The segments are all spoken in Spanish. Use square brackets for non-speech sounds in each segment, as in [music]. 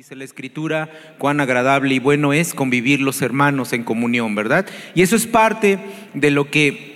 Dice la escritura, cuán agradable y bueno es convivir los hermanos en comunión, ¿verdad? Y eso es parte de lo que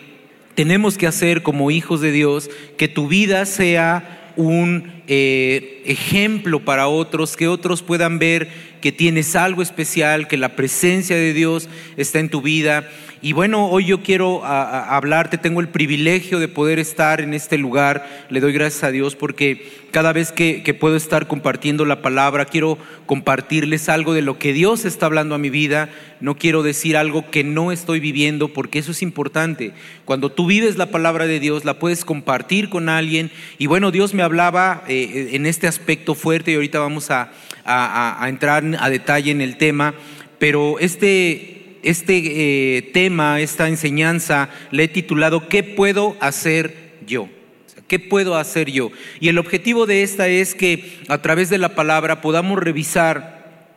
tenemos que hacer como hijos de Dios, que tu vida sea un eh, ejemplo para otros, que otros puedan ver que tienes algo especial, que la presencia de Dios está en tu vida. Y bueno, hoy yo quiero hablarte, tengo el privilegio de poder estar en este lugar, le doy gracias a Dios porque cada vez que, puedo estar compartiendo la palabra, quiero compartirles algo de lo que Dios está hablando a mi vida, no quiero decir algo que no estoy viviendo porque eso es importante. Cuando tú vives la palabra de Dios, la puedes compartir con alguien. Y bueno, Dios me hablaba eh, en este aspecto fuerte y ahorita vamos a, a entrar a detalle en el tema, pero este este eh, tema, esta enseñanza, le he titulado ¿Qué puedo hacer yo? ¿Qué puedo hacer yo? Y el objetivo de esta es que a través de la palabra podamos revisar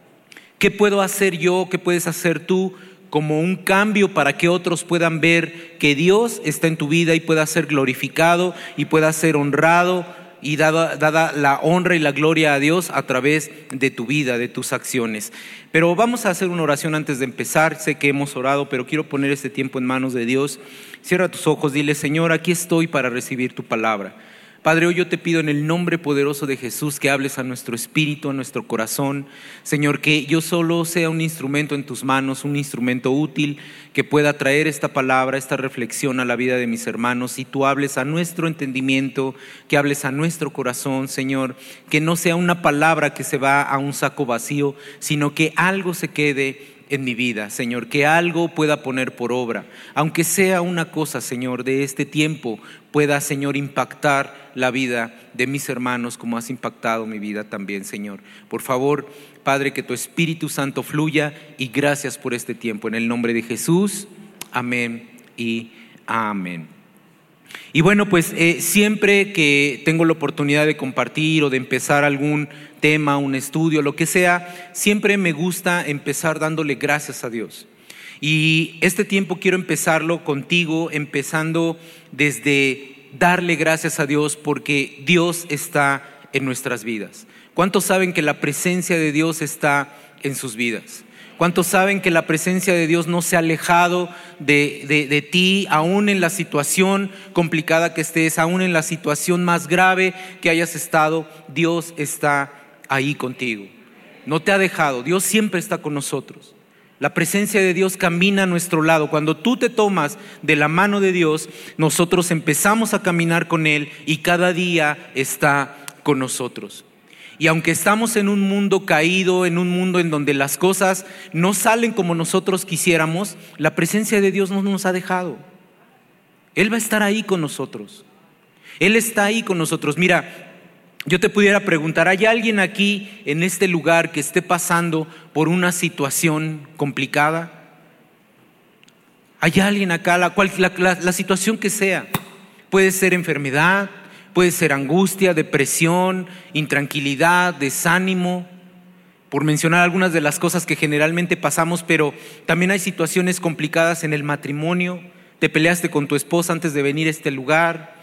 qué puedo hacer yo, qué puedes hacer tú como un cambio para que otros puedan ver que Dios está en tu vida y pueda ser glorificado y pueda ser honrado y dada, la honra y la gloria a Dios a través de tu vida, de tus acciones. Pero vamos a hacer una oración antes de empezar. Sé que hemos orado, pero quiero poner este tiempo en manos de Dios. Cierra tus ojos, dile, Señor, aquí estoy para recibir tu palabra. Padre, hoy yo te pido en el nombre poderoso de Jesús que hables a nuestro espíritu, a nuestro corazón. Señor, que yo solo sea un instrumento en tus manos, un instrumento útil que pueda traer esta palabra, esta reflexión a la vida de mis hermanos. Y tú hables a nuestro entendimiento, que hables a nuestro corazón, Señor. Que no sea una palabra que se va a un saco vacío, sino que algo se quede en mi vida, Señor, que algo pueda poner por obra, aunque sea una cosa, Señor, de este tiempo, pueda, Señor, impactar la vida de mis hermanos como has impactado mi vida también, Señor. Por favor, Padre, que tu Espíritu Santo fluya y gracias por este tiempo. En el nombre de Jesús, amén y amén. Y bueno, pues eh, siempre que tengo la oportunidad de compartir o de empezar algún tema, un estudio, lo que sea, siempre me gusta empezar dándole gracias a Dios. Y este tiempo quiero empezarlo contigo, empezando desde darle gracias a Dios porque Dios está en nuestras vidas. ¿Cuántos saben que la presencia de Dios está en sus vidas? ¿Cuántos saben que la presencia de Dios no se ha alejado de, de, ti, aún en la situación complicada que estés, aún en la situación más grave que hayas estado? Dios está ahí contigo. No te ha dejado, Dios siempre está con nosotros. La presencia de Dios camina a nuestro lado. Cuando tú te tomas de la mano de Dios, nosotros empezamos a caminar con Él y cada día está con nosotros. Y aunque estamos en un mundo caído, en un mundo en donde las cosas no salen como nosotros quisiéramos, la presencia de Dios no nos ha dejado. Él va a estar ahí con nosotros. Él está ahí con nosotros. Mira, yo te pudiera preguntar, ¿hay alguien aquí en este lugar que esté pasando por una situación complicada? ¿Hay alguien acá, la, cual, la, situación que sea? Puede ser enfermedad, puede ser angustia, depresión, intranquilidad, desánimo, por mencionar algunas de las cosas que generalmente pasamos, pero también hay situaciones complicadas en el matrimonio. Te peleaste con tu esposa antes de venir a este lugar,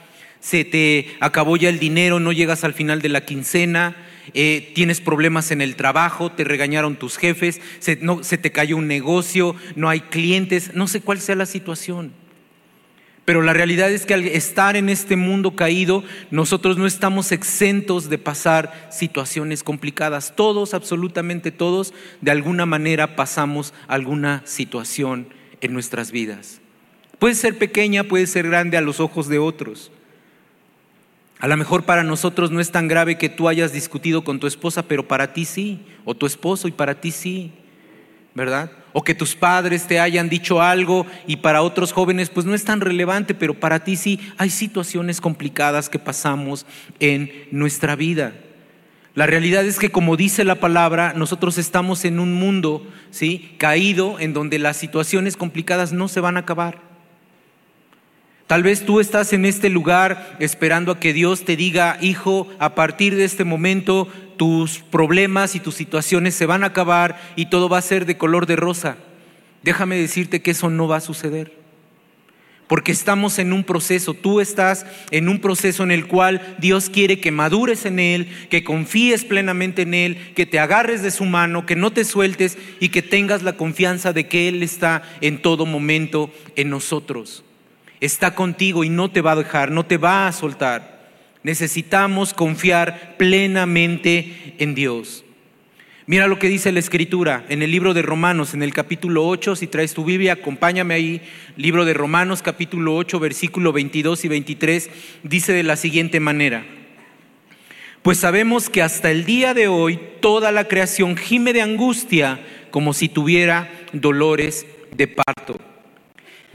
se te acabó ya el dinero, no llegas al final de la quincena, eh, tienes problemas en el trabajo, te regañaron tus jefes, se, te cayó un negocio, no hay clientes, no sé cuál sea la situación. Pero la realidad es que al estar en este mundo caído, nosotros no estamos exentos de pasar situaciones complicadas. Todos, absolutamente todos, de alguna manera pasamos alguna situación en nuestras vidas. Puede ser pequeña, puede ser grande a los ojos de otros. A lo mejor para nosotros no es tan grave que tú hayas discutido con tu esposa, pero para ti sí, o tu esposo y para ti sí, ¿verdad? O que tus padres te hayan dicho algo y para otros jóvenes pues no es tan relevante, pero para ti sí hay situaciones complicadas que pasamos en nuestra vida. La realidad es que como dice la palabra, nosotros estamos en un mundo, ¿sí? caído en donde las situaciones complicadas no se van a acabar. Tal vez tú estás en este lugar esperando a que Dios te diga, hijo, a partir de este momento tus problemas y tus situaciones se van a acabar y todo va a ser de color de rosa. Déjame decirte que eso no va a suceder. porque estamos en un proceso, tú estás en un proceso en el cual Dios quiere que madures en Él, que confíes plenamente en Él, que te agarres de su mano, que no te sueltes y que tengas la confianza de que Él está en todo momento en nosotros. Está contigo y no te va a dejar, no te va a soltar. Necesitamos confiar plenamente en Dios. Mira lo que dice la escritura en el libro de Romanos, en el capítulo 8, si traes tu Biblia, acompáñame ahí, libro de Romanos capítulo 8, versículo 22 y 23, dice de la siguiente manera, pues sabemos que hasta el día de hoy toda la creación gime de angustia como si tuviera dolores de parto.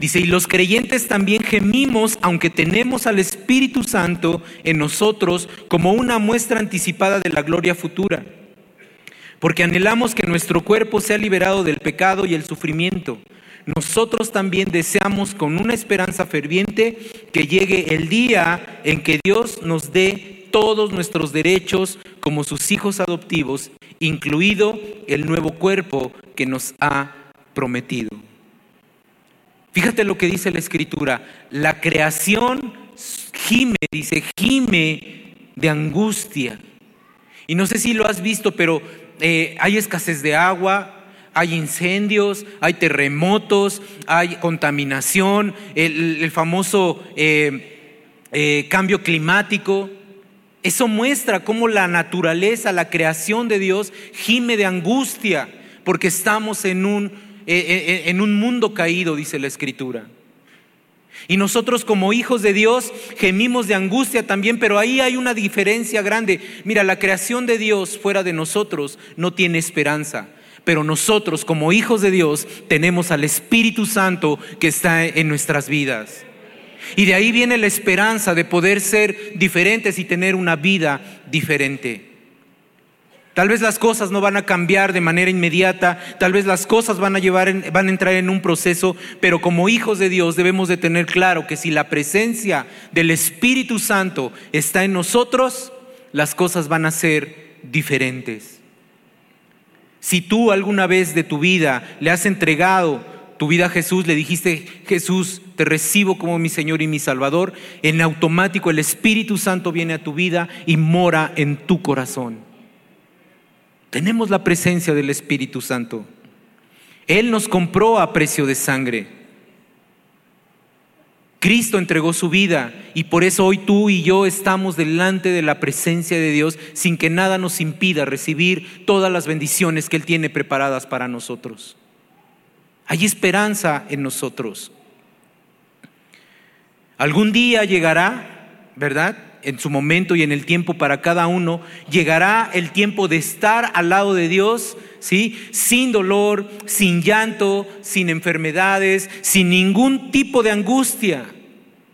Dice, y los creyentes también gemimos, aunque tenemos al Espíritu Santo en nosotros como una muestra anticipada de la gloria futura porque anhelamos que nuestro cuerpo sea liberado del pecado y el sufrimiento. Nosotros también deseamos con una esperanza ferviente que llegue el día en que Dios nos dé todos nuestros derechos como sus hijos adoptivos, incluido el nuevo cuerpo que nos ha prometido. Fíjate lo que dice la escritura, la creación gime, dice, gime de angustia. Y no sé si lo has visto, pero eh, hay escasez de agua, hay incendios, hay terremotos, hay contaminación, el, famoso eh, eh, cambio climático. Eso muestra cómo la naturaleza, la creación de Dios gime de angustia, porque estamos en un, en un mundo caído, dice la Escritura. Y nosotros como hijos de Dios gemimos de angustia también, pero ahí hay una diferencia grande. Mira, la creación de Dios fuera de nosotros no tiene esperanza. Pero nosotros como hijos de Dios tenemos al Espíritu Santo que está en nuestras vidas. Y de ahí viene la esperanza de poder ser diferentes y tener una vida diferente. Tal vez las cosas no van a cambiar de manera inmediata, tal vez las cosas van a, llevar van a entrar en un proceso, pero como hijos de Dios debemos de tener claro que si la presencia del Espíritu Santo está en nosotros, las cosas van a ser diferentes. Si tú alguna vez de tu vida le has entregado tu vida a Jesús, le dijiste, Jesús, te recibo como mi Señor y mi Salvador, en automático el Espíritu Santo viene a tu vida y mora en tu corazón. Tenemos la presencia del Espíritu Santo. Él nos compró a precio de sangre. Cristo entregó su vida y por eso hoy tú y yo estamos delante de la presencia de Dios sin que nada nos impida recibir todas las bendiciones que Él tiene preparadas para nosotros. Hay esperanza en nosotros. Algún día llegará, ¿verdad? En su momento y en el tiempo para cada uno, llegará el tiempo de estar al lado de Dios, ¿sí? Sin dolor, sin llanto, sin enfermedades, sin ningún tipo de angustia.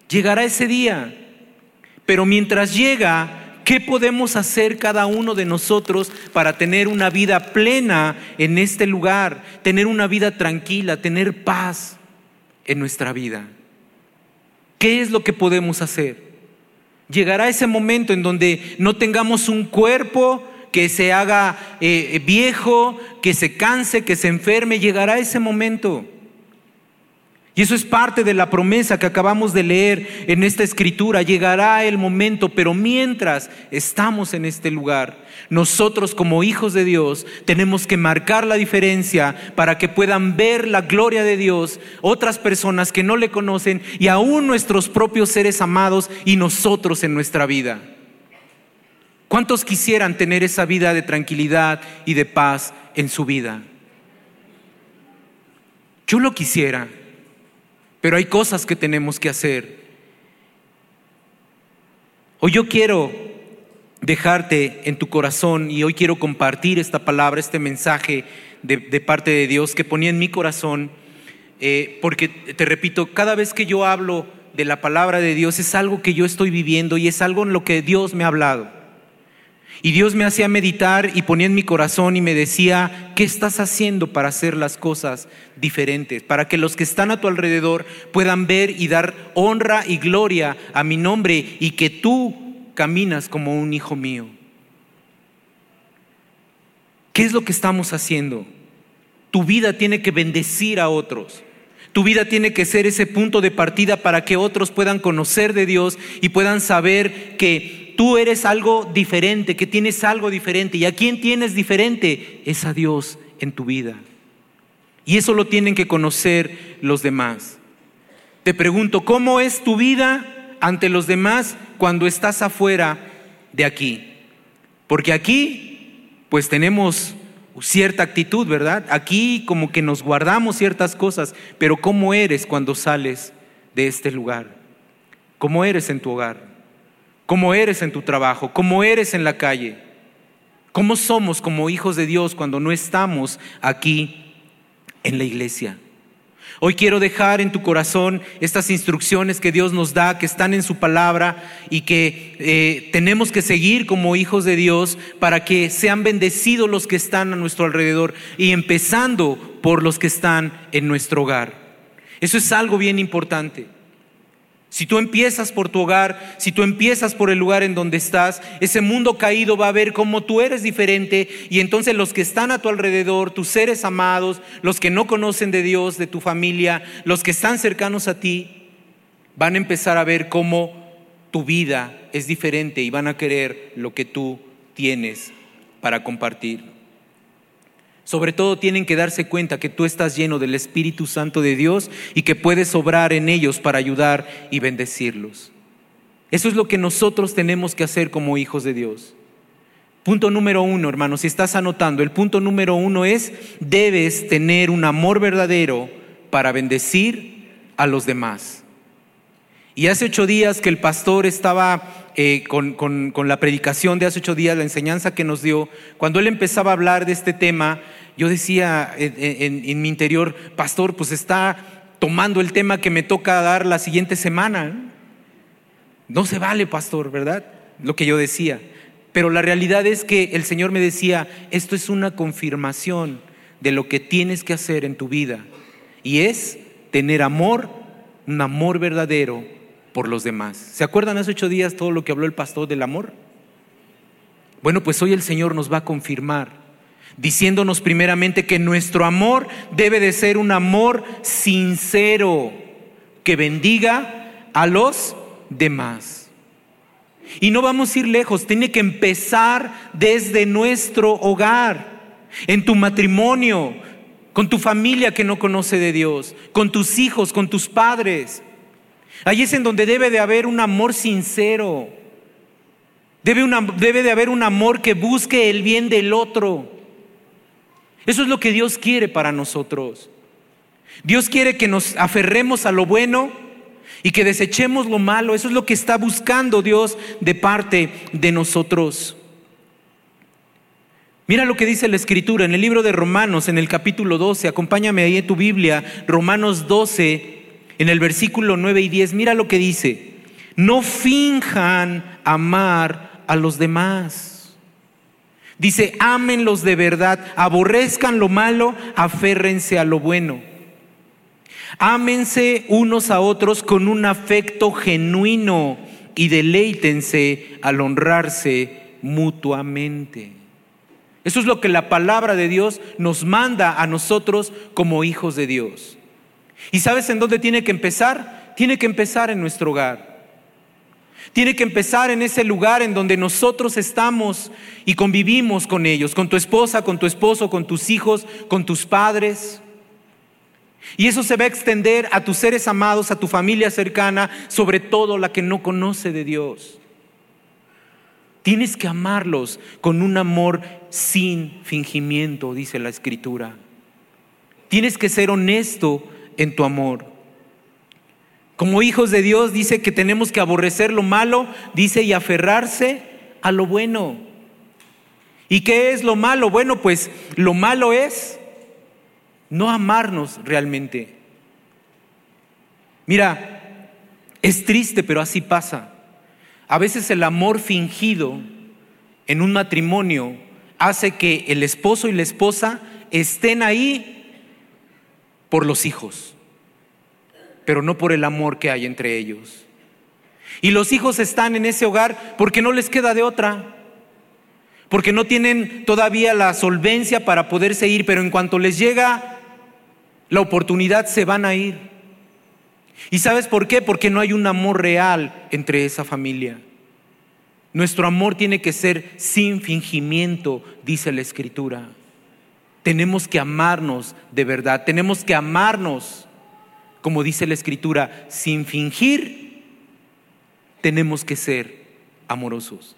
Llegará ese día. Pero mientras llega, ¿qué podemos hacer cada uno de nosotros para tener una vida plena en este lugar, tener una vida tranquila, tener paz en nuestra vida? ¿Qué es lo que podemos hacer? Llegará ese momento en donde no tengamos un cuerpo que se haga eh, viejo, que se canse, que se enferme. Llegará ese momento. Y eso es parte de la promesa que acabamos de leer en esta escritura. Llegará el momento, pero mientras estamos en este lugar, nosotros como hijos de Dios tenemos que marcar la diferencia para que puedan ver la gloria de Dios otras personas que no le conocen y aún nuestros propios seres amados y nosotros en nuestra vida. ¿Cuántos quisieran tener esa vida de tranquilidad y de paz en su vida? Yo lo quisiera. Pero hay cosas que tenemos que hacer. Hoy yo quiero dejarte en tu corazón y hoy quiero compartir esta palabra, este mensaje de, parte de Dios que ponía en mi corazón, eh, porque te repito, cada vez que yo hablo de la palabra de Dios es algo que yo estoy viviendo y es algo en lo que Dios me ha hablado. Y Dios me hacía meditar y ponía en mi corazón y me decía, ¿qué estás haciendo para hacer las cosas diferentes? Para que los que están a tu alrededor puedan ver y dar honra y gloria a mi nombre y que tú caminas como un hijo mío. ¿Qué es lo que estamos haciendo? Tu vida tiene que bendecir a otros. Tu vida tiene que ser ese punto de partida para que otros puedan conocer de Dios y puedan saber que tú eres algo diferente, que tienes algo diferente. ¿Y a quién tienes diferente? Es a Dios en tu vida. Y eso lo tienen que conocer los demás. Te pregunto, ¿cómo es tu vida ante los demás cuando estás afuera de aquí? Porque aquí, pues tenemos cierta actitud, ¿verdad? Aquí como que nos guardamos ciertas cosas, pero ¿cómo eres cuando sales de este lugar? ¿Cómo eres en tu hogar? ¿Cómo eres en tu trabajo? ¿Cómo eres en la calle? ¿Cómo somos como hijos de Dios cuando no estamos aquí en la iglesia? Hoy quiero dejar en tu corazón estas instrucciones que Dios nos da, que están en su palabra y que eh, tenemos que seguir como hijos de Dios para que sean bendecidos los que están a nuestro alrededor y empezando por los que están en nuestro hogar. Eso es algo bien importante. Si tú empiezas por tu hogar, si tú empiezas por el lugar en donde estás, ese mundo caído va a ver cómo tú eres diferente y entonces los que están a tu alrededor, tus seres amados, los que no conocen de Dios, de tu familia, los que están cercanos a ti, van a empezar a ver cómo tu vida es diferente y van a querer lo que tú tienes para compartir. Sobre todo tienen que darse cuenta que tú estás lleno del Espíritu Santo de Dios y que puedes obrar en ellos para ayudar y bendecirlos. Eso es lo que nosotros tenemos que hacer como hijos de Dios. Punto número uno, hermanos, si estás anotando, el punto número uno es, debes tener un amor verdadero para bendecir a los demás. Y hace ocho días que el pastor estaba eh, con, la predicación de hace ocho días, la enseñanza que nos dio, cuando él empezaba a hablar de este tema, yo decía en, mi interior, pastor, pues está tomando el tema que me toca dar la siguiente semana. No se vale, pastor, ¿verdad? Lo que yo decía. Pero la realidad es que el Señor me decía, esto es una confirmación de lo que tienes que hacer en tu vida. Y es tener amor, un amor verdadero por los demás. ¿Se acuerdan hace ocho días todo lo que habló el pastor del amor? Bueno, pues hoy el Señor nos va a confirmar, diciéndonos primeramente que nuestro amor debe de ser un amor sincero, que bendiga a los demás. Y no vamos a ir lejos, tiene que empezar desde nuestro hogar, en tu matrimonio, con tu familia que no conoce de Dios, con tus hijos, con tus padres. Allí es en donde debe de haber un amor sincero. Debe, debe, de haber un amor que busque el bien del otro. Eso es lo que Dios quiere para nosotros. Dios quiere que nos aferremos a lo bueno y que desechemos lo malo. Eso es lo que está buscando Dios de parte de nosotros. Mira lo que dice la Escritura en el libro de Romanos, en el capítulo 12. Acompáñame ahí en tu Biblia, Romanos 12, en el versículo 9 y 10, mira lo que dice, no finjan amar a los demás. Dice, ámenlos de verdad, aborrezcan lo malo, aférrense a lo bueno. Ámense unos a otros con un afecto genuino y deleítense al honrarse mutuamente. Eso es lo que la palabra de Dios nos manda a nosotros como hijos de Dios. ¿Y sabes en dónde tiene que empezar? Tiene que empezar en nuestro hogar. Tiene que empezar en ese lugar en donde nosotros estamos y convivimos con ellos, con tu esposa, con tu esposo, con tus hijos, con tus padres. Y eso se va a extender a tus seres amados, a tu familia cercana, sobre todo la que no conoce de Dios. Tienes que amarlos con un amor sin fingimiento, dice la escritura. Tienes que ser honesto en tu amor. Como hijos de Dios dice que tenemos que aborrecer lo malo, dice, y aferrarse a lo bueno. ¿Y qué es lo malo? Bueno, pues lo malo es no amarnos realmente. Mira, es triste, pero así pasa. A veces el amor fingido en un matrimonio hace que el esposo y la esposa estén ahí por los hijos, pero no por el amor que hay entre ellos. Y los hijos están en ese hogar porque no les queda de otra, porque no tienen todavía la solvencia para poderse ir, pero en cuanto les llega La oportunidad se van a ir. ¿Y sabes por qué? Porque no hay un amor real entre esa familia. Nuestro amor tiene que ser sin fingimiento, dice la Escritura. Tenemos que amarnos de verdad, tenemos que amarnos, como dice la Escritura, sin fingir, tenemos que ser amorosos.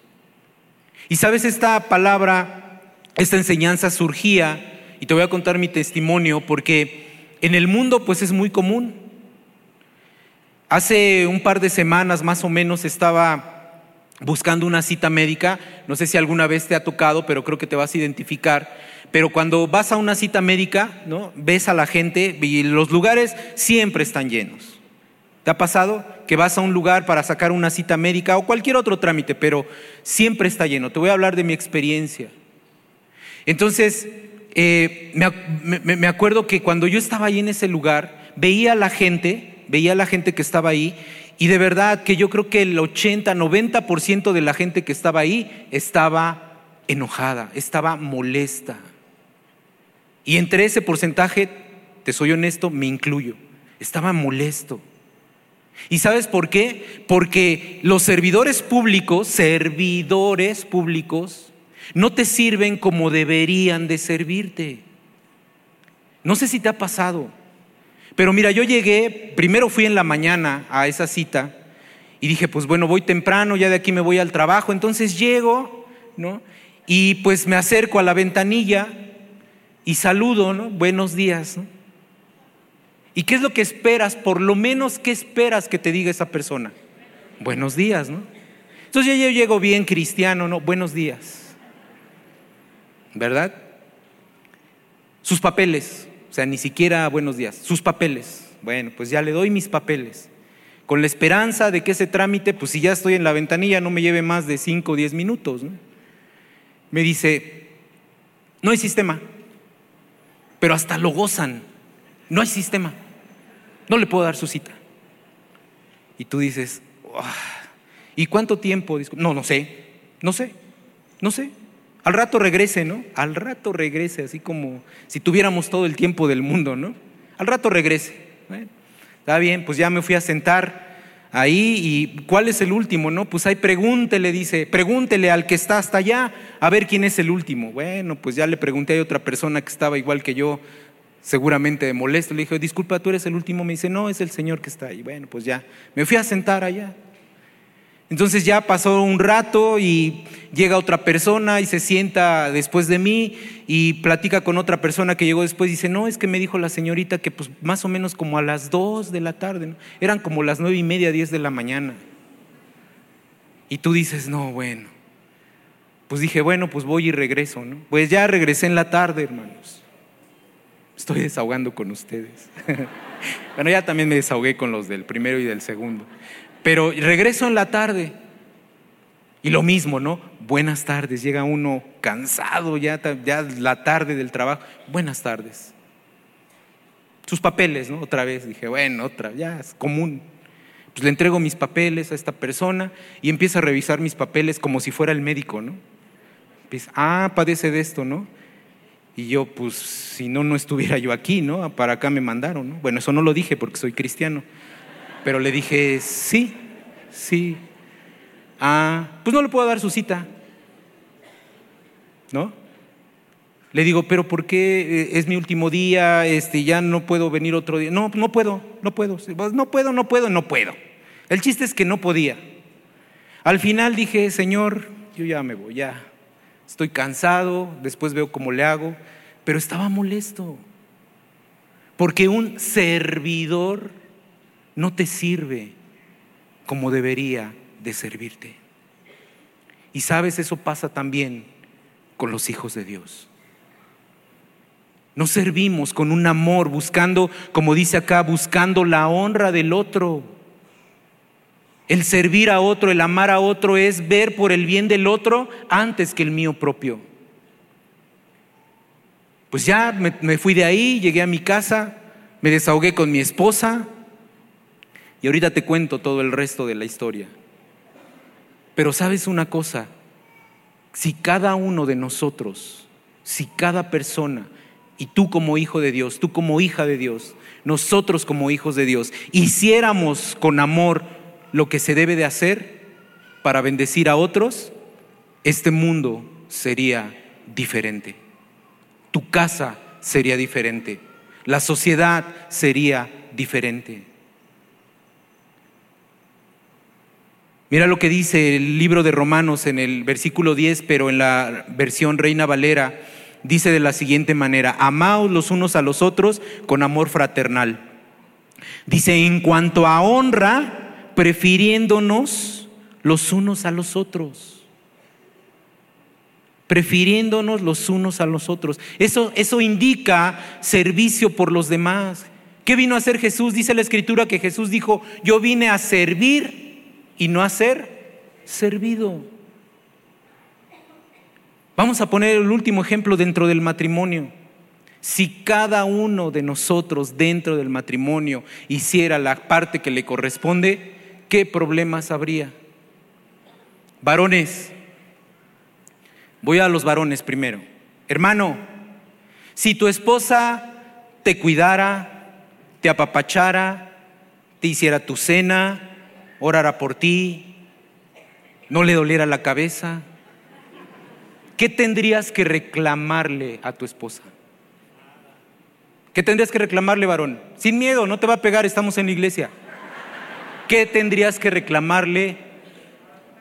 Y sabes, esta palabra, esta enseñanza surgía, y te voy a contar mi testimonio, porque en el mundo pues es muy común. Hace un par de semanas más o menos estaba buscando una cita médica, no sé si alguna vez te ha tocado, pero creo que te vas a identificar. Pero cuando vas a una cita médica, ¿no? ves a la gente y los lugares siempre están llenos. ¿Te ha pasado que vas a un lugar para sacar una cita médica o cualquier otro trámite, pero siempre está lleno? Te voy a hablar de mi experiencia. Entonces, eh, me, acuerdo que cuando yo estaba ahí en ese lugar, veía a la gente, veía a la gente que estaba ahí, y de verdad que yo creo que el 80, 90% de la gente que estaba ahí estaba enojada, estaba molesta. Y entre ese porcentaje, te soy honesto, me incluyo, estaba molesto. ¿Y sabes por qué? Porque los servidores públicos, servidores públicos, no te sirven como deberían de servirte. No sé si te ha pasado, pero mira, yo llegué, primero fui en la mañana a esa cita y dije, pues bueno, voy temprano, ya de aquí me voy al trabajo, entonces llego, ¿no? Y pues me acerco a la ventanilla y saludo, ¿no? Buenos días, ¿no? ¿Y qué es lo que esperas? Por lo menos, ¿qué esperas que te diga esa persona? Buenos días, ¿no? Entonces yo llego bien cristiano, ¿no? Buenos días. ¿verdad? Sus papeles, o sea, ni siquiera buenos días, sus papeles. Bueno, pues ya le doy mis papeles, con la esperanza de que ese trámite, pues si ya estoy en la ventanilla, no me lleve más de 5 o 10 minutos. Me dice, no hay sistema, pero hasta lo gozan, no hay sistema, no le puedo dar su cita. Y tú dices, ¿y cuánto tiempo? No, no sé, no sé, no sé. Al rato regrese, ¿no? Al rato regrese, así como si tuviéramos todo el tiempo del mundo, ¿no? Al rato regrese. está bien, pues ya me fui a sentar ahí y ¿cuál es el último, no? Pues ahí pregúntele, dice, pregúntele al que está hasta allá a ver quién es el último. Bueno, pues ya le pregunté a otra persona que estaba igual que yo, seguramente molesto, le dije, disculpa, tú eres el último, me dice, no, es el señor que está ahí. Bueno, pues ya, me fui a sentar allá. Entonces ya pasó un rato y llega otra persona y se sienta después de mí y platica con otra persona que llegó después y dice, no, es que me dijo la señorita que pues más o menos como a las dos de la tarde, eran como las nueve y media, diez de la mañana. Y tú dices, no, bueno. Pues dije, bueno, pues voy y regreso, ¿no? Pues ya regresé en la tarde, hermanos. Estoy desahogando con ustedes. [laughs] bueno, ya también me desahogué con los del primero y del segundo. Pero regreso en la tarde. Y lo mismo, ¿no? Buenas tardes. Llega uno cansado ya, ya la tarde del trabajo. Buenas tardes. Sus papeles, ¿no? Otra vez. Dije, bueno, otra, ya es común. Pues le entrego mis papeles a esta persona y empieza a revisar mis papeles como si fuera el médico, ¿no? ah, padece de esto, ¿no? Y yo, pues, si no, no estuviera yo aquí, ¿no? Para acá me mandaron, ¿no? Bueno, eso no lo dije porque soy cristiano. Pero le dije, sí, sí. Ah, pues no le puedo dar su cita. ¿No? Le digo, pero ¿por qué eh, es mi último día? Este, ya no puedo venir otro día. No, no puedo, no puedo. No puedo, no puedo, no puedo. El chiste es que no podía. Al final dije, Señor, yo ya me voy, ya. Estoy cansado, después veo cómo le hago, pero estaba molesto. Porque un servidor no te sirve como debería de servirte. Y sabes, eso pasa también con los hijos de Dios. No servimos con un amor, buscando, como dice acá, buscando la honra del otro. El servir a otro, el amar a otro es ver por el bien del otro antes que el mío propio. Pues ya me, me fui de ahí, llegué a mi casa, me desahogué con mi esposa, y ahorita te cuento todo el resto de la historia. Pero sabes una cosa, si cada uno de nosotros, si cada persona y tú como hijo de Dios, tú como hija de Dios, nosotros como hijos de Dios, hiciéramos con amor lo que se debe de hacer para bendecir a otros, este mundo sería diferente. Tu casa sería diferente. La sociedad sería diferente. Mira lo que dice el libro de Romanos en el versículo 10, pero en la versión Reina Valera dice de la siguiente manera, amaos los unos a los otros con amor fraternal. Dice, en cuanto a honra, prefiriéndonos los unos a los otros. Prefiriéndonos los unos a los otros. Eso, eso indica servicio por los demás. ¿Qué vino a hacer Jesús? Dice la escritura que Jesús dijo, yo vine a servir y no a ser servido. Vamos a poner el último ejemplo dentro del matrimonio. Si cada uno de nosotros dentro del matrimonio hiciera la parte que le corresponde, ¿qué problemas habría? Varones, voy a los varones primero. Hermano, si tu esposa te cuidara, te apapachara, te hiciera tu cena, orara por ti, no le doliera la cabeza, ¿qué tendrías que reclamarle a tu esposa? ¿Qué tendrías que reclamarle, varón? Sin miedo, no te va a pegar, estamos en la iglesia. ¿Qué tendrías que reclamarle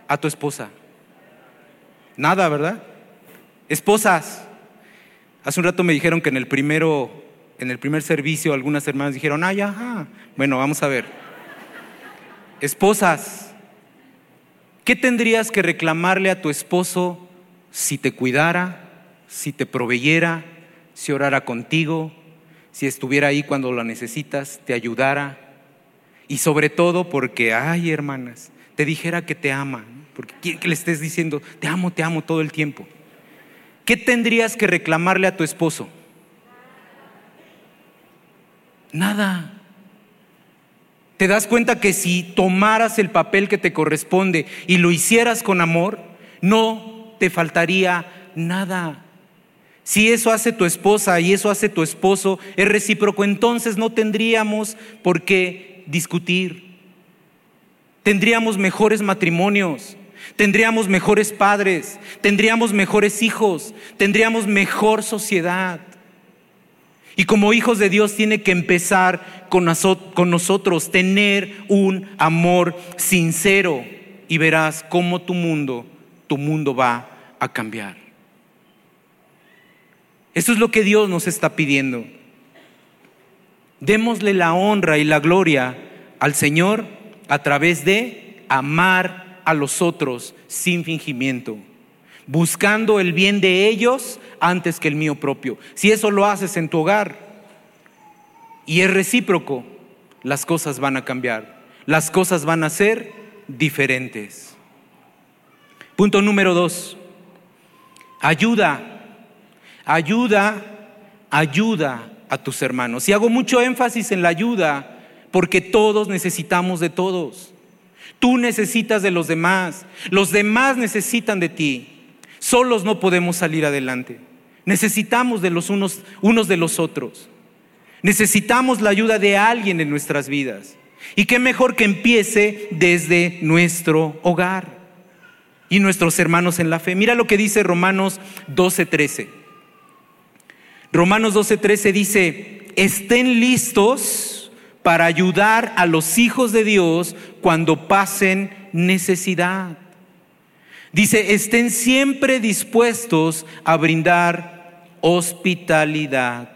a tu esposa? Nada, ¿verdad? Esposas. Hace un rato me dijeron que en el primero, en el primer servicio, algunas hermanas dijeron, ay, ajá. Bueno, vamos a ver. Esposas, ¿qué tendrías que reclamarle a tu esposo si te cuidara, si te proveyera, si orara contigo, si estuviera ahí cuando lo necesitas, te ayudara. Y sobre todo porque, ay hermanas, te dijera que te ama, porque quiere que le estés diciendo, te amo, te amo todo el tiempo. ¿Qué tendrías que reclamarle a tu esposo? Nada. ¿Te das cuenta que si tomaras el papel que te corresponde y lo hicieras con amor, no te faltaría nada. Si eso hace tu esposa y eso hace tu esposo, es recíproco, entonces no tendríamos por qué discutir. Tendríamos mejores matrimonios, tendríamos mejores padres, tendríamos mejores hijos, tendríamos mejor sociedad. Y como hijos de Dios tiene que empezar con, nosotros, tener un amor sincero y verás cómo tu mundo tu mundo va a cambiar. Eso es lo que Dios nos está pidiendo. Démosle la honra y la gloria al Señor a través de amar a los otros sin fingimiento, buscando el bien de ellos antes que el mío propio. Si eso lo haces en tu hogar y es recíproco, las cosas van a cambiar, las cosas van a ser diferentes. Punto número dos, ayuda, ayuda, ayuda a tus hermanos. Y hago mucho énfasis en la ayuda porque todos necesitamos de todos. Tú necesitas de los demás, los demás necesitan de ti. Solos no podemos salir adelante. Necesitamos de los unos, unos de los otros. Necesitamos la ayuda de alguien en nuestras vidas. Y qué mejor que empiece desde nuestro hogar y nuestros hermanos en la fe. Mira lo que dice Romanos 12:13. Romanos 12:13 dice, estén listos para ayudar a los hijos de Dios cuando pasen necesidad. Dice, estén siempre dispuestos a brindar hospitalidad.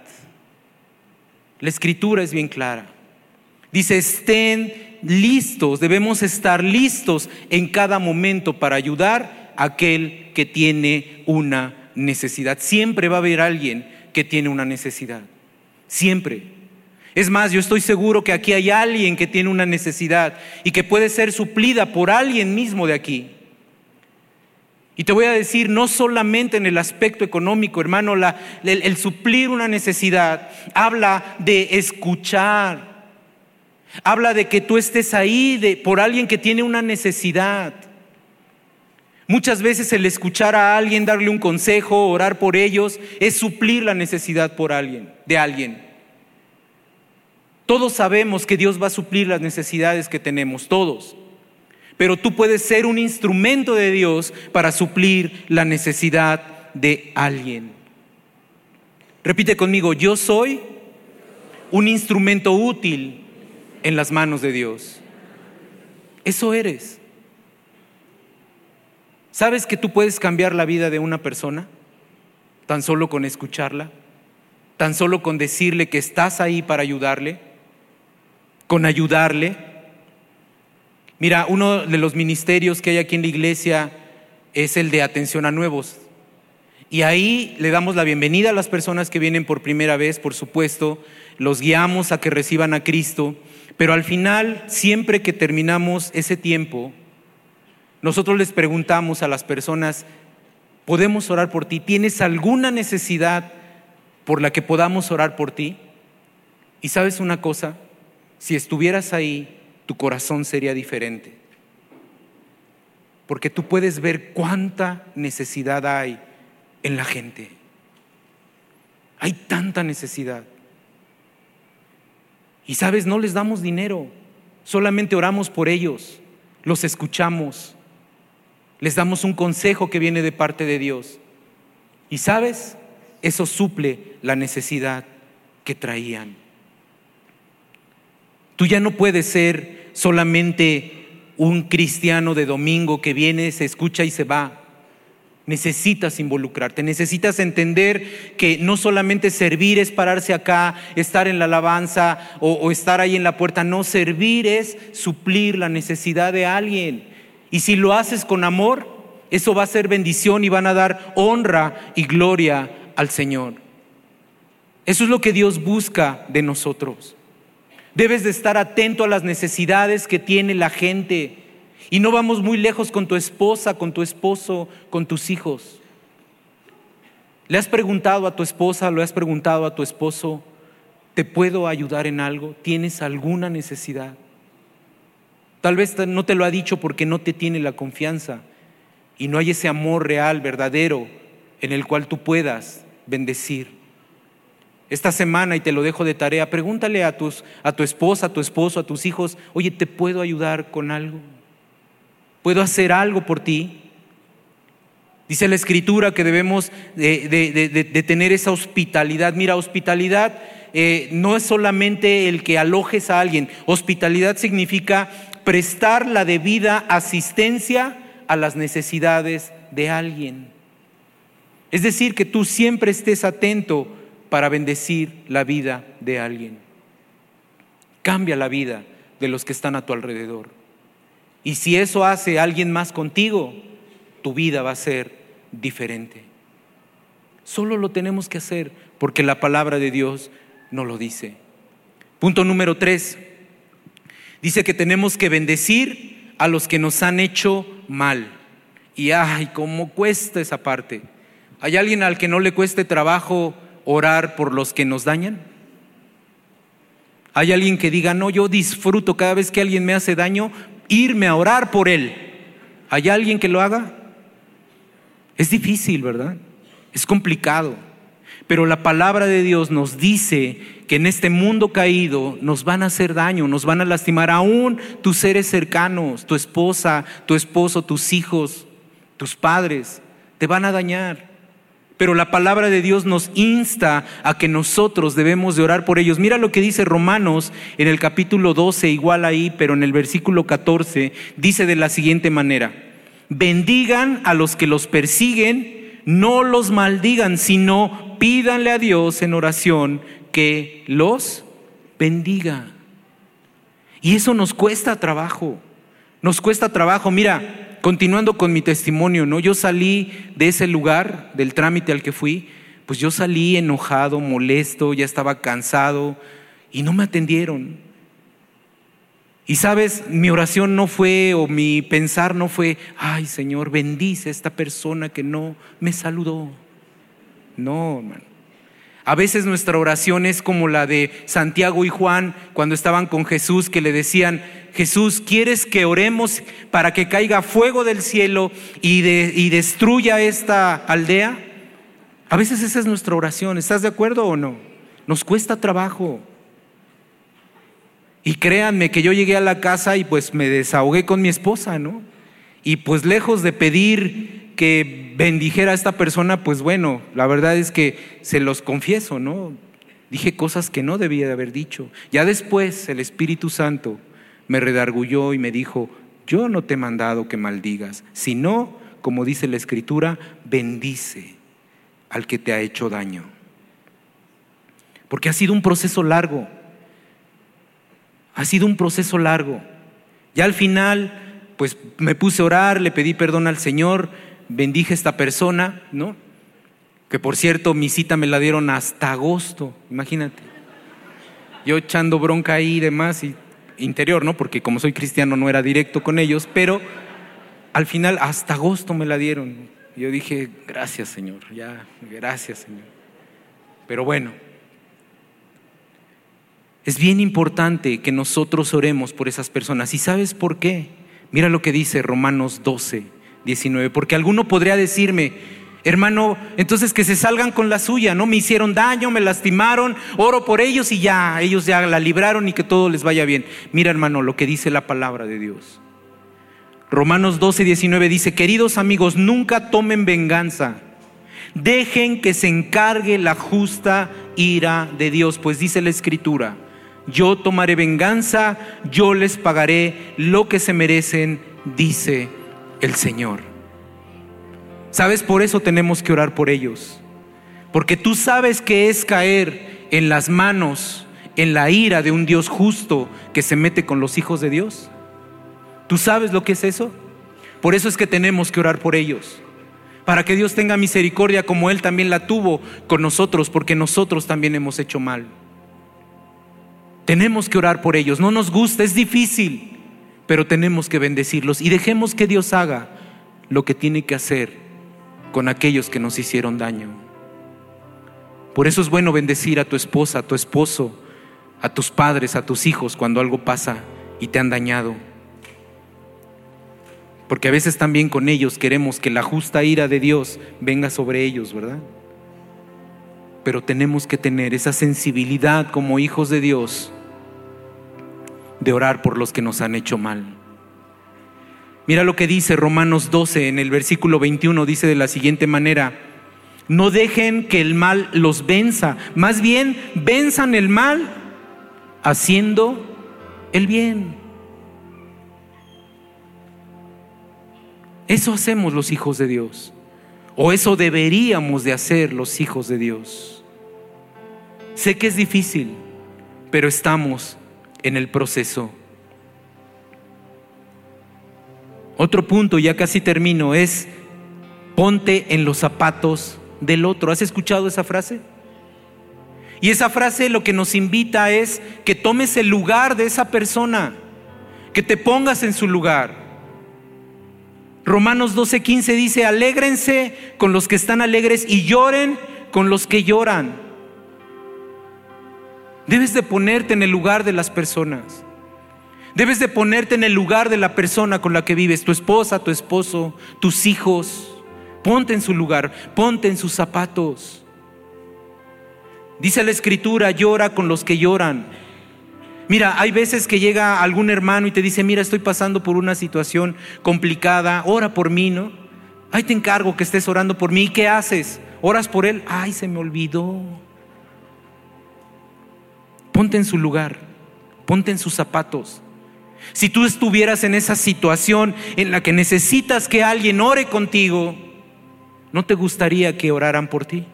La escritura es bien clara. Dice, estén listos, debemos estar listos en cada momento para ayudar a aquel que tiene una necesidad. Siempre va a haber alguien que tiene una necesidad. Siempre. Es más, yo estoy seguro que aquí hay alguien que tiene una necesidad y que puede ser suplida por alguien mismo de aquí. Y te voy a decir, no solamente en el aspecto económico, hermano, el suplir una necesidad habla de escuchar, Habla de que tú estés ahí de, por alguien que tiene una necesidad. Muchas veces el escuchar a alguien, darle un consejo, orar por ellos, es suplir la necesidad por alguien, de alguien. Todos sabemos que Dios va a suplir las necesidades que tenemos, todos. Pero tú puedes ser un instrumento de Dios para suplir la necesidad de alguien. Repite conmigo, yo soy un instrumento útil en las manos de Dios. Eso eres. ¿Sabes que tú puedes cambiar la vida de una persona? Tan solo con escucharla, tan solo con decirle que estás ahí para ayudarle, con ayudarle. Mira, uno de los ministerios que hay aquí en la iglesia es el de atención a nuevos. Y ahí le damos la bienvenida a las personas que vienen por primera vez, por supuesto, los guiamos a que reciban a Cristo, pero al final, siempre que terminamos ese tiempo, nosotros les preguntamos a las personas, ¿podemos orar por ti? ¿Tienes alguna necesidad por la que podamos orar por ti? Y sabes una cosa, si estuvieras ahí, tu corazón sería diferente. Porque tú puedes ver cuánta necesidad hay en la gente. Hay tanta necesidad. Y sabes, no les damos dinero, solamente oramos por ellos, los escuchamos, les damos un consejo que viene de parte de Dios. Y sabes, eso suple la necesidad que traían. Tú ya no puedes ser solamente un cristiano de domingo que viene, se escucha y se va. Necesitas involucrarte, necesitas entender que no solamente servir es pararse acá, estar en la alabanza o, estar ahí en la puerta, no, servir es suplir la necesidad de alguien. Y si lo haces con amor, eso va a ser bendición y van a dar honra y gloria al Señor. Eso es lo que Dios busca de nosotros. Debes de estar atento a las necesidades que tiene la gente. Y no vamos muy lejos con tu esposa, con tu esposo, con tus hijos. ¿Le has preguntado a tu esposa, le has preguntado a tu esposo, ¿te puedo ayudar en algo? ¿Tienes alguna necesidad? Tal vez no te lo ha dicho porque no te tiene la confianza y no hay ese amor real, verdadero, en el cual tú puedas bendecir. Esta semana, y te lo dejo de tarea, pregúntale a, tus, a tu esposa, a tu esposo, a tus hijos, oye, ¿te puedo ayudar con algo? ¿Puedo hacer algo por ti? Dice la escritura que debemos de, de, de, de tener esa hospitalidad. Mira, hospitalidad eh, no es solamente el que alojes a alguien. Hospitalidad significa prestar la debida asistencia a las necesidades de alguien. Es decir, que tú siempre estés atento para bendecir la vida de alguien. Cambia la vida de los que están a tu alrededor. Y si eso hace alguien más contigo, tu vida va a ser diferente. Solo lo tenemos que hacer porque la palabra de Dios no lo dice. Punto número tres. Dice que tenemos que bendecir a los que nos han hecho mal. Y ay, cómo cuesta esa parte. ¿Hay alguien al que no le cueste trabajo orar por los que nos dañan? ¿Hay alguien que diga, no, yo disfruto cada vez que alguien me hace daño, irme a orar por él? ¿Hay alguien que lo haga? Es difícil, ¿verdad? Es complicado. Pero la palabra de Dios nos dice que en este mundo caído nos van a hacer daño, nos van a lastimar aún tus seres cercanos, tu esposa, tu esposo, tus hijos, tus padres, te van a dañar. Pero la palabra de Dios nos insta a que nosotros debemos de orar por ellos. Mira lo que dice Romanos en el capítulo 12, igual ahí, pero en el versículo 14, dice de la siguiente manera, bendigan a los que los persiguen, no los maldigan, sino pídanle a Dios en oración que los bendiga. Y eso nos cuesta trabajo, nos cuesta trabajo. Mira, continuando con mi testimonio, ¿no? Yo salí de ese lugar, del trámite al que fui, pues yo salí enojado, molesto, ya estaba cansado y no me atendieron. Y sabes, mi oración no fue, o mi pensar no fue, ay Señor, bendice a esta persona que no me saludó. No, hermano. A veces nuestra oración es como la de Santiago y Juan cuando estaban con Jesús, que le decían, Jesús, ¿quieres que oremos para que caiga fuego del cielo y, y destruya esta aldea? A veces esa es nuestra oración. ¿Estás de acuerdo o no? Nos cuesta trabajo. Y créanme que yo llegué a la casa y pues me desahogué con mi esposa, ¿no? Y pues lejos de pedir que bendijera a esta persona, pues bueno, la verdad es que se los confieso, ¿no? Dije cosas que no debía de haber dicho. Ya después el Espíritu Santo me redargulló y me dijo, yo no te he mandado que maldigas, sino, como dice la Escritura, bendice al que te ha hecho daño. Porque ha sido un proceso largo. Ha sido un proceso largo. Ya al final, pues me puse a orar, le pedí perdón al Señor, bendije a esta persona, ¿no? Que por cierto, mi cita me la dieron hasta agosto, imagínate. Yo echando bronca ahí y demás, y interior, ¿no? Porque como soy cristiano no era directo con ellos, pero al final hasta agosto me la dieron. Yo dije, gracias Señor, ya, gracias Señor. Pero bueno, es bien importante que nosotros oremos por esas personas. ¿Y sabes por qué? Mira lo que dice Romanos 12, 19. Porque alguno podría decirme, hermano, entonces que se salgan con la suya, ¿no? Me hicieron daño, me lastimaron, oro por ellos y ya, ellos ya la libraron y que todo les vaya bien. Mira, hermano, lo que dice la palabra de Dios. Romanos 12, 19 dice, queridos amigos, nunca tomen venganza. Dejen que se encargue la justa ira de Dios, pues dice la escritura, yo tomaré venganza, yo les pagaré lo que se merecen, dice el Señor. ¿Sabes? Por eso tenemos que orar por ellos. Porque tú sabes que es caer en las manos, en la ira de un Dios justo que se mete con los hijos de Dios. ¿Tú sabes lo que es eso? Por eso es que tenemos que orar por ellos. Para que Dios tenga misericordia como Él también la tuvo con nosotros, porque nosotros también hemos hecho mal. Tenemos que orar por ellos. No nos gusta, es difícil, pero tenemos que bendecirlos y dejemos que Dios haga lo que tiene que hacer con aquellos que nos hicieron daño. Por eso es bueno bendecir a tu esposa, a tu esposo, a tus padres, a tus hijos cuando algo pasa y te han dañado. Porque a veces también con ellos queremos que la justa ira de Dios venga sobre ellos, ¿verdad? pero tenemos que tener esa sensibilidad como hijos de Dios de orar por los que nos han hecho mal. Mira lo que dice Romanos 12 en el versículo 21, dice de la siguiente manera, no dejen que el mal los venza, más bien venzan el mal haciendo el bien. Eso hacemos los hijos de Dios. O eso deberíamos de hacer los hijos de Dios. Sé que es difícil, pero estamos en el proceso. Otro punto, ya casi termino, es ponte en los zapatos del otro. ¿Has escuchado esa frase? Y esa frase lo que nos invita es que tomes el lugar de esa persona, que te pongas en su lugar. Romanos 12:15 dice, alégrense con los que están alegres y lloren con los que lloran. Debes de ponerte en el lugar de las personas. Debes de ponerte en el lugar de la persona con la que vives, tu esposa, tu esposo, tus hijos. Ponte en su lugar, ponte en sus zapatos. Dice la escritura, llora con los que lloran. Mira, hay veces que llega algún hermano y te dice, mira, estoy pasando por una situación complicada, ora por mí, ¿no? Ay, te encargo que estés orando por mí. ¿Qué haces? ¿Oras por él? Ay, se me olvidó. Ponte en su lugar, ponte en sus zapatos. Si tú estuvieras en esa situación en la que necesitas que alguien ore contigo, ¿no te gustaría que oraran por ti?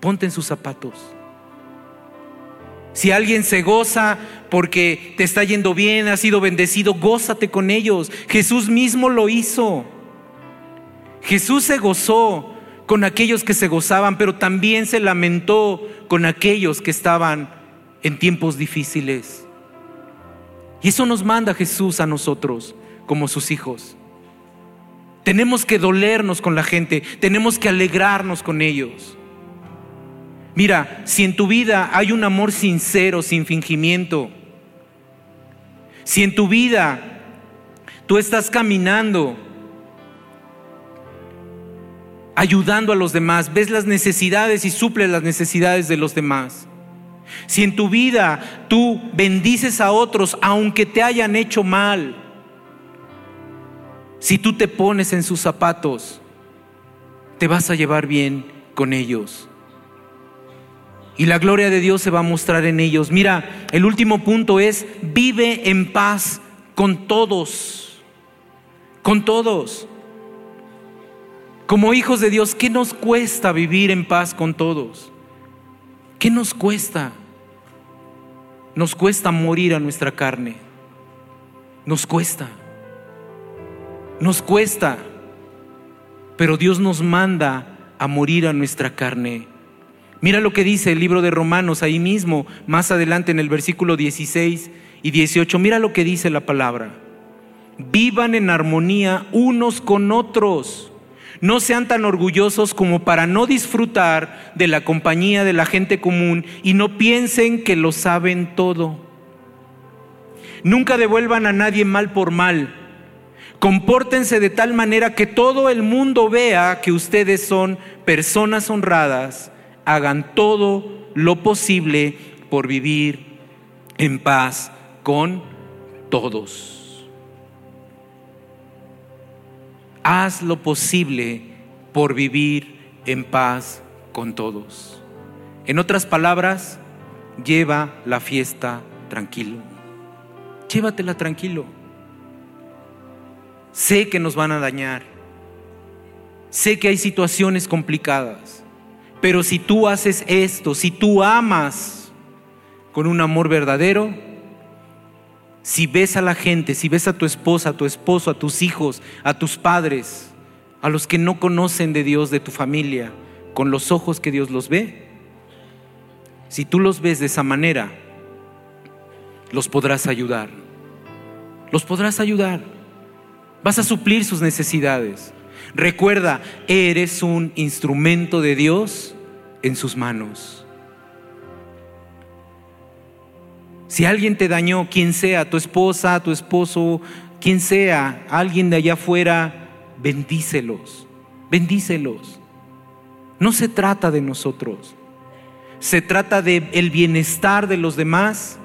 Ponte en sus zapatos. Si alguien se goza porque te está yendo bien, has sido bendecido, gózate con ellos. Jesús mismo lo hizo. Jesús se gozó con aquellos que se gozaban, pero también se lamentó con aquellos que estaban en tiempos difíciles. Y eso nos manda Jesús a nosotros como sus hijos. Tenemos que dolernos con la gente, tenemos que alegrarnos con ellos. Mira, si en tu vida hay un amor sincero, sin fingimiento, Si en tu vida tú estás caminando, ayudando a los demás, ves las necesidades y suples las necesidades de los demás. Si en tu vida tú bendices a otros aunque te hayan hecho mal, si tú te pones en sus zapatos, te vas a llevar bien con ellos. Y la gloria de Dios se va a mostrar en ellos. Mira, el último punto es, vive en paz con todos. Con todos. Como hijos de Dios, ¿qué nos cuesta vivir en paz con todos? ¿Qué nos cuesta? Nos cuesta morir a nuestra carne. Nos cuesta nos cuesta, pero Dios nos manda a morir a nuestra carne. Mira lo que dice el libro de Romanos ahí mismo, más adelante en el versículo 16 y 18. Mira lo que dice la palabra. Vivan en armonía unos con otros. No sean tan orgullosos como para no disfrutar de la compañía de la gente común y no piensen que lo saben todo. Nunca devuelvan a nadie mal por mal Compórtense de tal manera que todo el mundo vea que ustedes son personas honradas. Hagan todo lo posible por vivir en paz con todos. Haz lo posible por vivir en paz con todos. En otras palabras, lleva la fiesta tranquilo. Llévatela tranquilo. Sé que nos van a dañar. Sé que hay situaciones complicadas. Pero si tú haces esto, si tú amas con un amor verdadero, si ves a la gente, si ves a tu esposa, a tu esposo, a tus hijos, a tus padres, a los que no conocen de Dios, de tu familia, con los ojos que Dios los ve, si tú los ves de esa manera, los podrás ayudar. Los podrás ayudar. Vas a suplir sus necesidades. Recuerda, eres un instrumento de Dios en sus manos. Si alguien te dañó, quien sea, tu esposa, tu esposo, quien sea, alguien de allá afuera, bendícelos, bendícelos. No se trata de nosotros, se trata de el bienestar de los demás.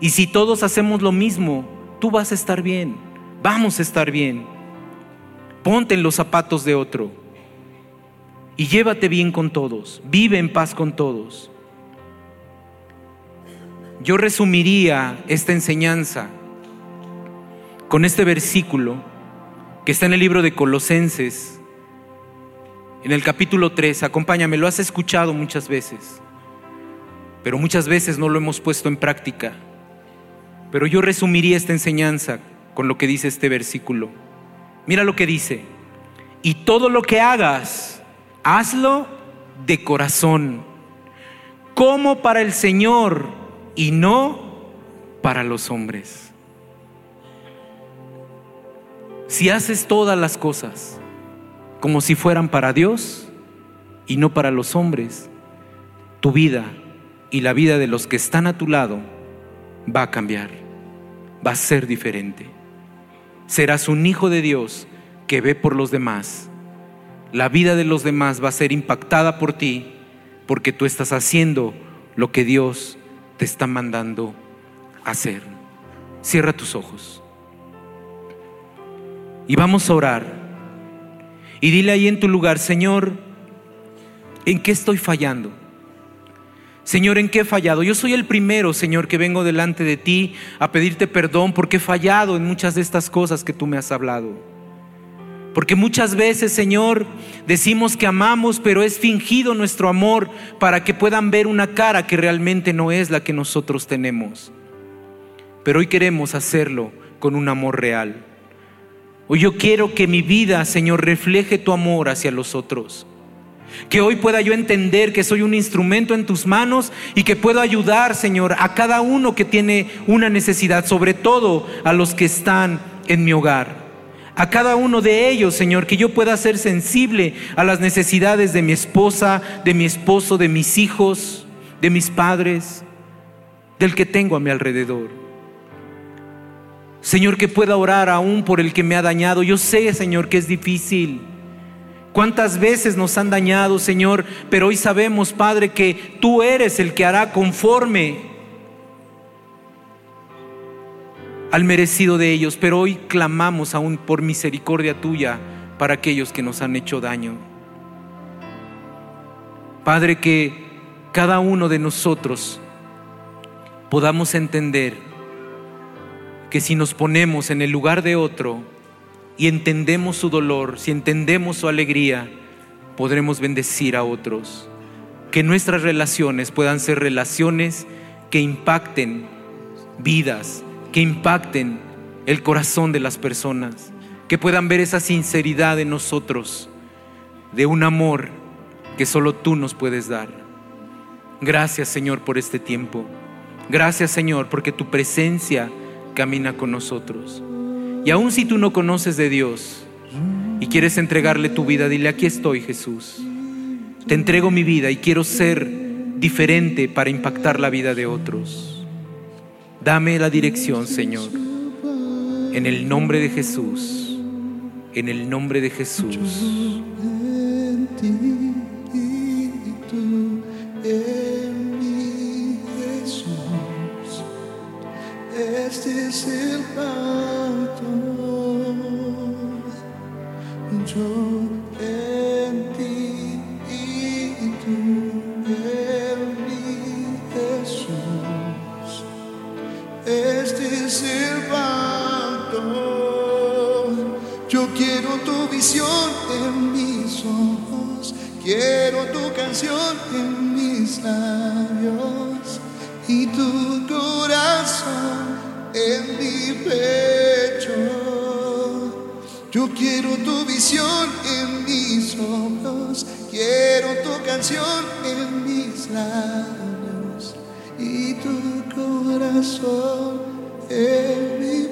Y si todos hacemos lo mismo, tú vas a estar bien vamos a estar bien. Ponte en los zapatos de otro y llévate bien con todos, vive en paz con todos. Yo resumiría esta enseñanza con este versículo que está en el libro de Colosenses, en el capítulo 3. Acompáñame, lo has escuchado muchas veces, pero muchas veces no lo hemos puesto en práctica. Pero yo resumiría esta enseñanza con lo que dice este versículo. Mira lo que dice. Y todo lo que hagas, hazlo de corazón, como para el Señor y no para los hombres. Si haces todas las cosas como si fueran para Dios y no para los hombres, tu vida y la vida de los que están a tu lado va a cambiar, va a ser diferente serás un hijo de Dios que ve por los demás. La vida de los demás va a ser impactada por ti porque tú estás haciendo lo que Dios te está mandando hacer. Cierra tus ojos. Y vamos a orar. Y dile ahí en tu lugar, Señor, ¿en qué estoy fallando? Señor, ¿en qué he fallado? Yo soy el primero, Señor, que vengo delante de ti a pedirte perdón porque he fallado en muchas de estas cosas que tú me has hablado. Porque muchas veces, Señor, decimos que amamos, pero es fingido nuestro amor para que puedan ver una cara que realmente no es la que nosotros tenemos. Pero hoy queremos hacerlo con un amor real. Hoy yo quiero que mi vida, Señor, refleje tu amor hacia los otros. Que hoy pueda yo entender que soy un instrumento en tus manos y que puedo ayudar, Señor, a cada uno que tiene una necesidad, sobre todo a los que están en mi hogar. A cada uno de ellos, Señor, que yo pueda ser sensible a las necesidades de mi esposa, de mi esposo, de mis hijos, de mis padres, del que tengo a mi alrededor. Señor, que pueda orar aún por el que me ha dañado. Yo sé, Señor, que es difícil. ¿Cuántas veces nos han dañado, Señor? Pero hoy sabemos, Padre, que tú eres el que hará conforme al merecido de ellos. Pero hoy clamamos aún por misericordia tuya para aquellos que nos han hecho daño. Padre, que cada uno de nosotros podamos entender que si nos ponemos en el lugar de otro y entendemos su dolor, si entendemos su alegría, podremos bendecir a otros. Que nuestras relaciones puedan ser relaciones que impacten vidas, que impacten el corazón de las personas, que puedan ver esa sinceridad en nosotros, de un amor que solo tú nos puedes dar. Gracias Señor por este tiempo. Gracias Señor porque tu presencia camina con nosotros. Y aun si tú no conoces de Dios y quieres entregarle tu vida, dile, aquí estoy Jesús. Te entrego mi vida y quiero ser diferente para impactar la vida de otros. Dame la dirección, Señor. En el nombre de Jesús. En el nombre de Jesús. Este es el Quiero tu canción en mis labios y tu corazón en mi pecho. Yo quiero tu visión en mis ojos, quiero tu canción en mis labios y tu corazón en mi